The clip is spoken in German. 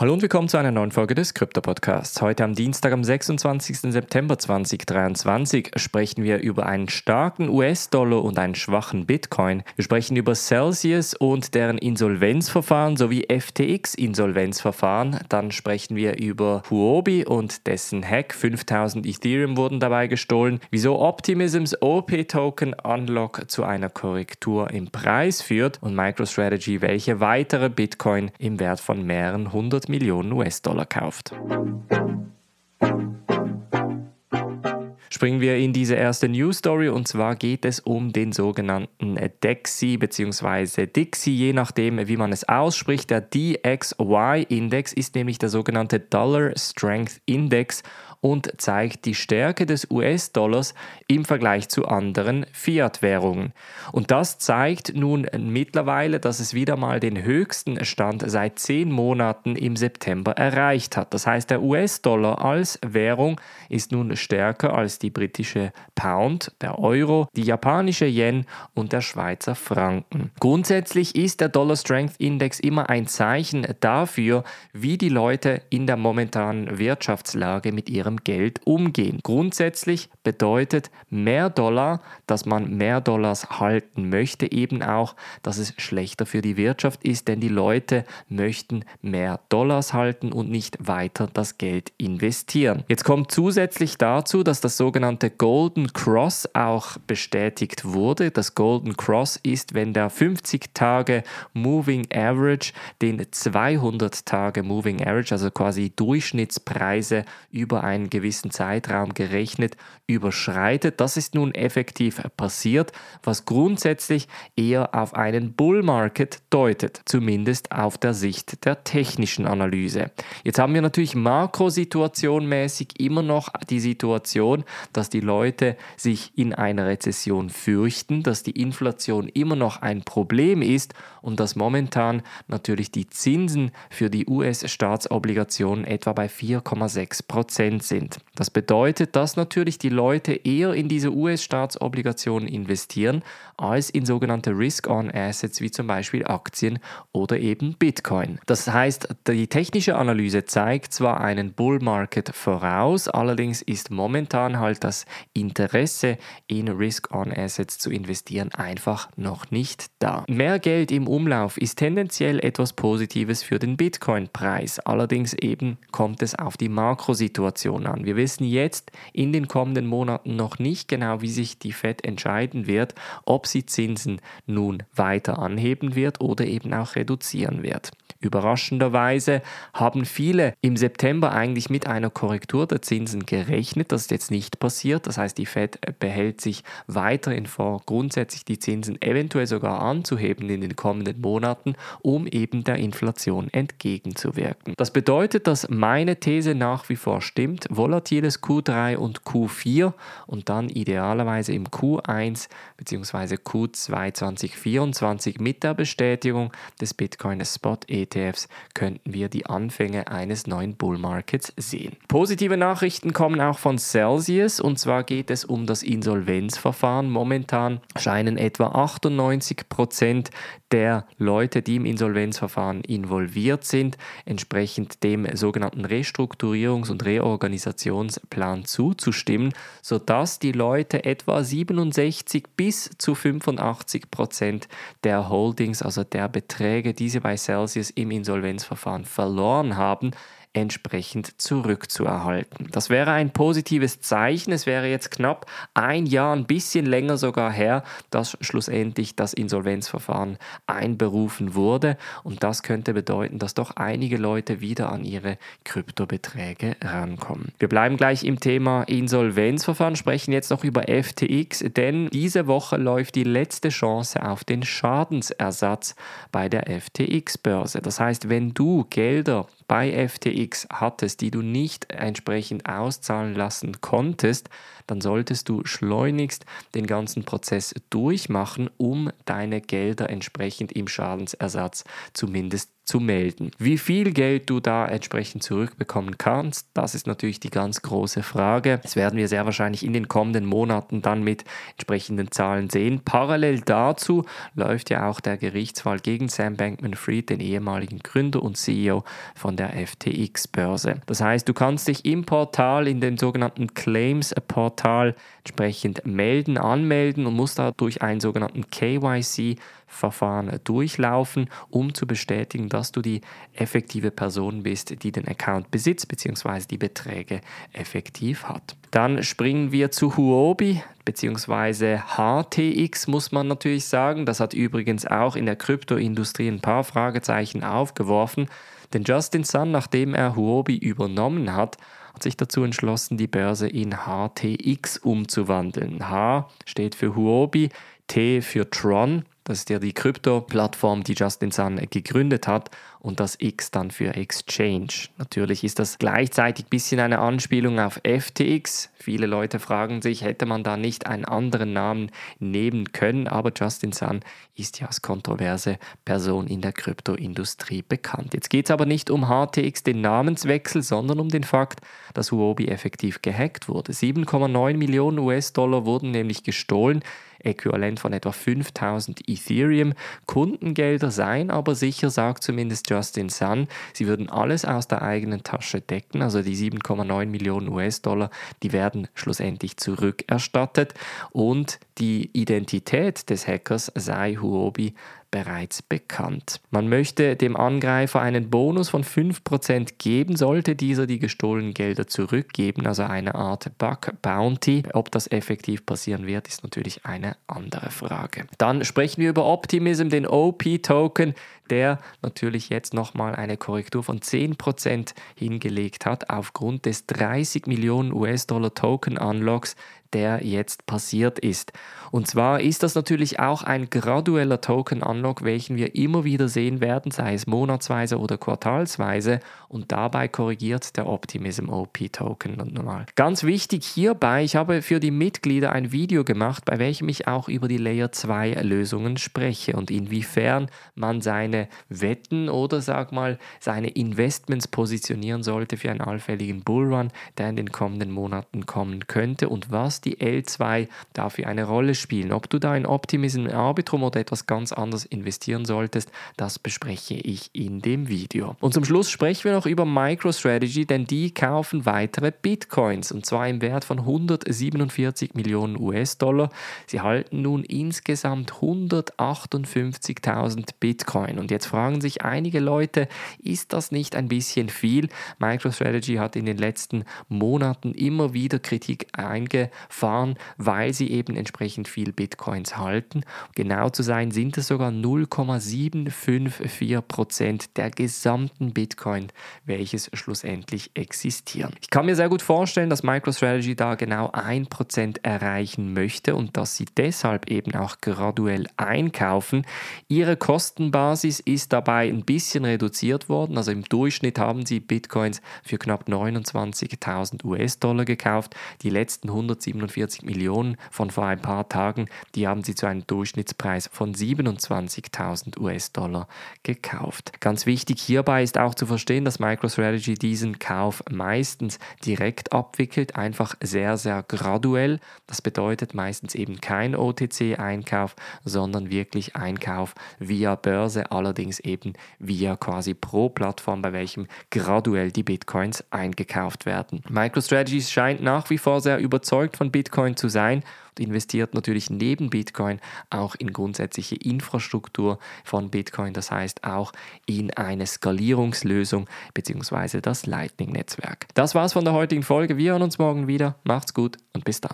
Hallo und willkommen zu einer neuen Folge des Krypto-Podcasts. Heute am Dienstag, am 26. September 2023, sprechen wir über einen starken US-Dollar und einen schwachen Bitcoin. Wir sprechen über Celsius und deren Insolvenzverfahren sowie FTX-Insolvenzverfahren. Dann sprechen wir über Huobi und dessen Hack. 5000 Ethereum wurden dabei gestohlen. Wieso Optimisms OP-Token Unlock zu einer Korrektur im Preis führt und MicroStrategy welche weitere Bitcoin im Wert von mehreren hundert Millionen US-Dollar kauft. Springen wir in diese erste News Story und zwar geht es um den sogenannten DEXI bzw. Dixie, je nachdem wie man es ausspricht. Der DXY Index ist nämlich der sogenannte Dollar Strength Index und zeigt die Stärke des US-Dollars im Vergleich zu anderen Fiat-Währungen. Und das zeigt nun mittlerweile, dass es wieder mal den höchsten Stand seit zehn Monaten im September erreicht hat. Das heißt, der US-Dollar als Währung ist nun stärker als die britische Pound, der Euro, die japanische Yen und der Schweizer Franken. Grundsätzlich ist der Dollar Strength Index immer ein Zeichen dafür, wie die Leute in der momentanen Wirtschaftslage mit ihrem Geld umgehen. Grundsätzlich bedeutet mehr Dollar, dass man mehr Dollars halten möchte, eben auch, dass es schlechter für die Wirtschaft ist, denn die Leute möchten mehr Dollars halten und nicht weiter das Geld investieren. Jetzt kommt zusätzlich dazu, dass das sogenannte Golden Cross auch bestätigt wurde. Das Golden Cross ist, wenn der 50 Tage Moving Average den 200 Tage Moving Average, also quasi Durchschnittspreise über ein einen gewissen Zeitraum gerechnet überschreitet. Das ist nun effektiv passiert, was grundsätzlich eher auf einen Bull Market deutet, zumindest auf der Sicht der technischen Analyse. Jetzt haben wir natürlich makrosituationmäßig immer noch die Situation, dass die Leute sich in einer Rezession fürchten, dass die Inflation immer noch ein Problem ist und dass momentan natürlich die Zinsen für die US-Staatsobligationen etwa bei 4,6 Prozent sind. Das bedeutet, dass natürlich die Leute eher in diese US-Staatsobligationen investieren als in sogenannte Risk-on-Assets wie zum Beispiel Aktien oder eben Bitcoin. Das heißt, die technische Analyse zeigt zwar einen Bull Market voraus, allerdings ist momentan halt das Interesse in Risk-on-Assets zu investieren einfach noch nicht da. Mehr Geld im Umlauf ist tendenziell etwas Positives für den Bitcoin-Preis, allerdings eben kommt es auf die Makrosituation an. Wir wissen jetzt in den kommenden Monaten noch nicht genau, wie sich die Fed entscheiden wird, ob sie Zinsen nun weiter anheben wird oder eben auch reduzieren wird. Überraschenderweise haben viele im September eigentlich mit einer Korrektur der Zinsen gerechnet. Das ist jetzt nicht passiert. Das heißt, die Fed behält sich weiterhin vor, grundsätzlich die Zinsen eventuell sogar anzuheben in den kommenden Monaten, um eben der Inflation entgegenzuwirken. Das bedeutet, dass meine These nach wie vor stimmt. Volatiles Q3 und Q4 und dann idealerweise im Q1 bzw. Q2 2024 mit der Bestätigung des Bitcoin Spot ETF ETFs könnten wir die Anfänge eines neuen Bull Markets sehen. Positive Nachrichten kommen auch von Celsius und zwar geht es um das Insolvenzverfahren. Momentan scheinen etwa 98 Prozent der Leute, die im Insolvenzverfahren involviert sind, entsprechend dem sogenannten Restrukturierungs- und Reorganisationsplan zuzustimmen, sodass die Leute etwa 67 bis zu 85 Prozent der Holdings, also der Beträge, die sie bei Celsius im Insolvenzverfahren verloren haben, entsprechend zurückzuerhalten. Das wäre ein positives Zeichen. Es wäre jetzt knapp ein Jahr, ein bisschen länger sogar her, dass schlussendlich das Insolvenzverfahren einberufen wurde. Und das könnte bedeuten, dass doch einige Leute wieder an ihre Kryptobeträge rankommen. Wir bleiben gleich im Thema Insolvenzverfahren, sprechen jetzt noch über FTX, denn diese Woche läuft die letzte Chance auf den Schadensersatz bei der FTX-Börse. Das heißt, wenn du Gelder bei FTX hattest, die du nicht entsprechend auszahlen lassen konntest, dann solltest du schleunigst den ganzen Prozess durchmachen, um deine Gelder entsprechend im Schadensersatz zumindest zu melden. Wie viel Geld du da entsprechend zurückbekommen kannst, das ist natürlich die ganz große Frage. Das werden wir sehr wahrscheinlich in den kommenden Monaten dann mit entsprechenden Zahlen sehen. Parallel dazu läuft ja auch der Gerichtsfall gegen Sam Bankman-Fried, den ehemaligen Gründer und CEO von der FTX-Börse. Das heißt, du kannst dich im Portal, in dem sogenannten Claims-Portal, entsprechend melden, anmelden und musst da durch einen sogenannten KYC-Verfahren durchlaufen, um zu bestätigen, dass du die effektive Person bist, die den Account besitzt bzw. die Beträge effektiv hat. Dann springen wir zu Huobi bzw. HTX muss man natürlich sagen. Das hat übrigens auch in der Kryptoindustrie ein paar Fragezeichen aufgeworfen. Denn Justin Sun, nachdem er Huobi übernommen hat, hat sich dazu entschlossen, die Börse in HTX umzuwandeln. H steht für Huobi, T für Tron, das ist ja die Krypto-Plattform, die Justin Sun gegründet hat und das X dann für Exchange. Natürlich ist das gleichzeitig ein bisschen eine Anspielung auf FTX. Viele Leute fragen sich, hätte man da nicht einen anderen Namen nehmen können, aber Justin Sun ist ja als kontroverse Person in der Kryptoindustrie bekannt. Jetzt geht es aber nicht um HTX, den Namenswechsel, sondern um den Fakt, dass Huobi effektiv gehackt wurde. 7,9 Millionen US-Dollar wurden nämlich gestohlen äquivalent von etwa 5000 Ethereum. Kundengelder seien aber sicher, sagt zumindest Justin Sun. Sie würden alles aus der eigenen Tasche decken, also die 7,9 Millionen US-Dollar, die werden schlussendlich zurückerstattet und die Identität des Hackers sei Huobi bereits bekannt. Man möchte dem Angreifer einen Bonus von 5% geben, sollte dieser die gestohlenen Gelder zurückgeben, also eine Art Bug Bounty. Ob das effektiv passieren wird, ist natürlich eine andere Frage. Dann sprechen wir über Optimism, den OP-Token, der natürlich jetzt nochmal eine Korrektur von 10% hingelegt hat aufgrund des 30 Millionen US-Dollar Token-Unlocks, der jetzt passiert ist. Und zwar ist das natürlich auch ein gradueller Token-Unlock, welchen wir immer wieder sehen werden, sei es monatsweise oder quartalsweise. Und dabei korrigiert der Optimism OP-Token nochmal. Ganz wichtig hierbei, ich habe für die Mitglieder ein Video gemacht, bei welchem ich auch über die Layer 2 Lösungen spreche und inwiefern man seine Wetten oder sag mal seine Investments positionieren sollte für einen allfälligen Bullrun, der in den kommenden Monaten kommen könnte und was die L2 dafür eine Rolle spielen. Ob du da in Optimism Arbitrum oder etwas ganz anderes investieren solltest, das bespreche ich in dem Video. Und zum Schluss sprechen wir noch über MicroStrategy, denn die kaufen weitere Bitcoins und zwar im Wert von 147 Millionen US-Dollar. Sie halten nun insgesamt 158.000 Bitcoin. Und jetzt fragen sich einige Leute, ist das nicht ein bisschen viel? MicroStrategy hat in den letzten Monaten immer wieder Kritik eingefahren, weil sie eben entsprechend viel Bitcoins halten. Genau zu sein sind es sogar 0,754 Prozent der gesamten Bitcoin, welches schlussendlich existieren. Ich kann mir sehr gut vorstellen, dass MicroStrategy da genau 1% erreichen möchte und dass sie deshalb eben auch graduell einkaufen. Ihre Kostenbasis ist dabei ein bisschen reduziert worden. Also im Durchschnitt haben sie Bitcoins für knapp 29.000 US-Dollar gekauft. Die letzten 147 Millionen von vor ein paar Tagen, die haben sie zu einem Durchschnittspreis von 27.000 US-Dollar gekauft. Ganz wichtig hierbei ist auch zu verstehen, dass MicroStrategy diesen Kauf meistens direkt abwickelt, einfach sehr, sehr graduell. Das bedeutet meistens eben kein OTC-Einkauf, sondern wirklich Einkauf via Börse, allerdings eben via quasi pro Plattform, bei welchem graduell die Bitcoins eingekauft werden. MicroStrategy scheint nach wie vor sehr überzeugt Bitcoin zu sein und investiert natürlich neben Bitcoin auch in grundsätzliche Infrastruktur von Bitcoin, das heißt auch in eine Skalierungslösung bzw. das Lightning-Netzwerk. Das war's von der heutigen Folge. Wir hören uns morgen wieder. Macht's gut und bis dann.